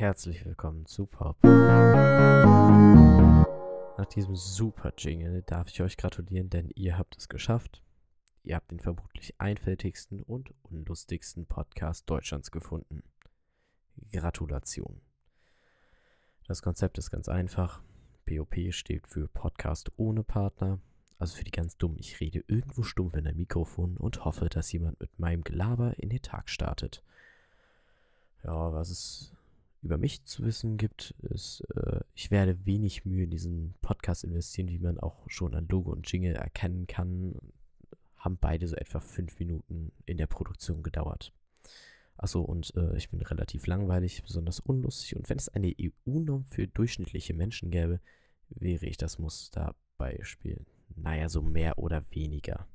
herzlich willkommen zu Pop. Nach diesem super Jingle darf ich euch gratulieren, denn ihr habt es geschafft. Ihr habt den vermutlich einfältigsten und unlustigsten Podcast Deutschlands gefunden. Gratulation. Das Konzept ist ganz einfach. POP steht für Podcast ohne Partner. Also für die ganz dummen, ich rede irgendwo stumpf in ein Mikrofon und hoffe, dass jemand mit meinem Gelaber in den Tag startet. Ja, was es über mich zu wissen gibt, ist, äh, ich werde wenig Mühe in diesen Podcast investieren, wie man auch schon an Logo und Jingle erkennen kann. Haben beide so etwa fünf Minuten in der Produktion gedauert. Achso, und äh, ich bin relativ langweilig, besonders unlustig. Und wenn es eine EU-Norm für durchschnittliche Menschen gäbe, wäre ich das Musterbeispiel. Naja, so mehr oder weniger.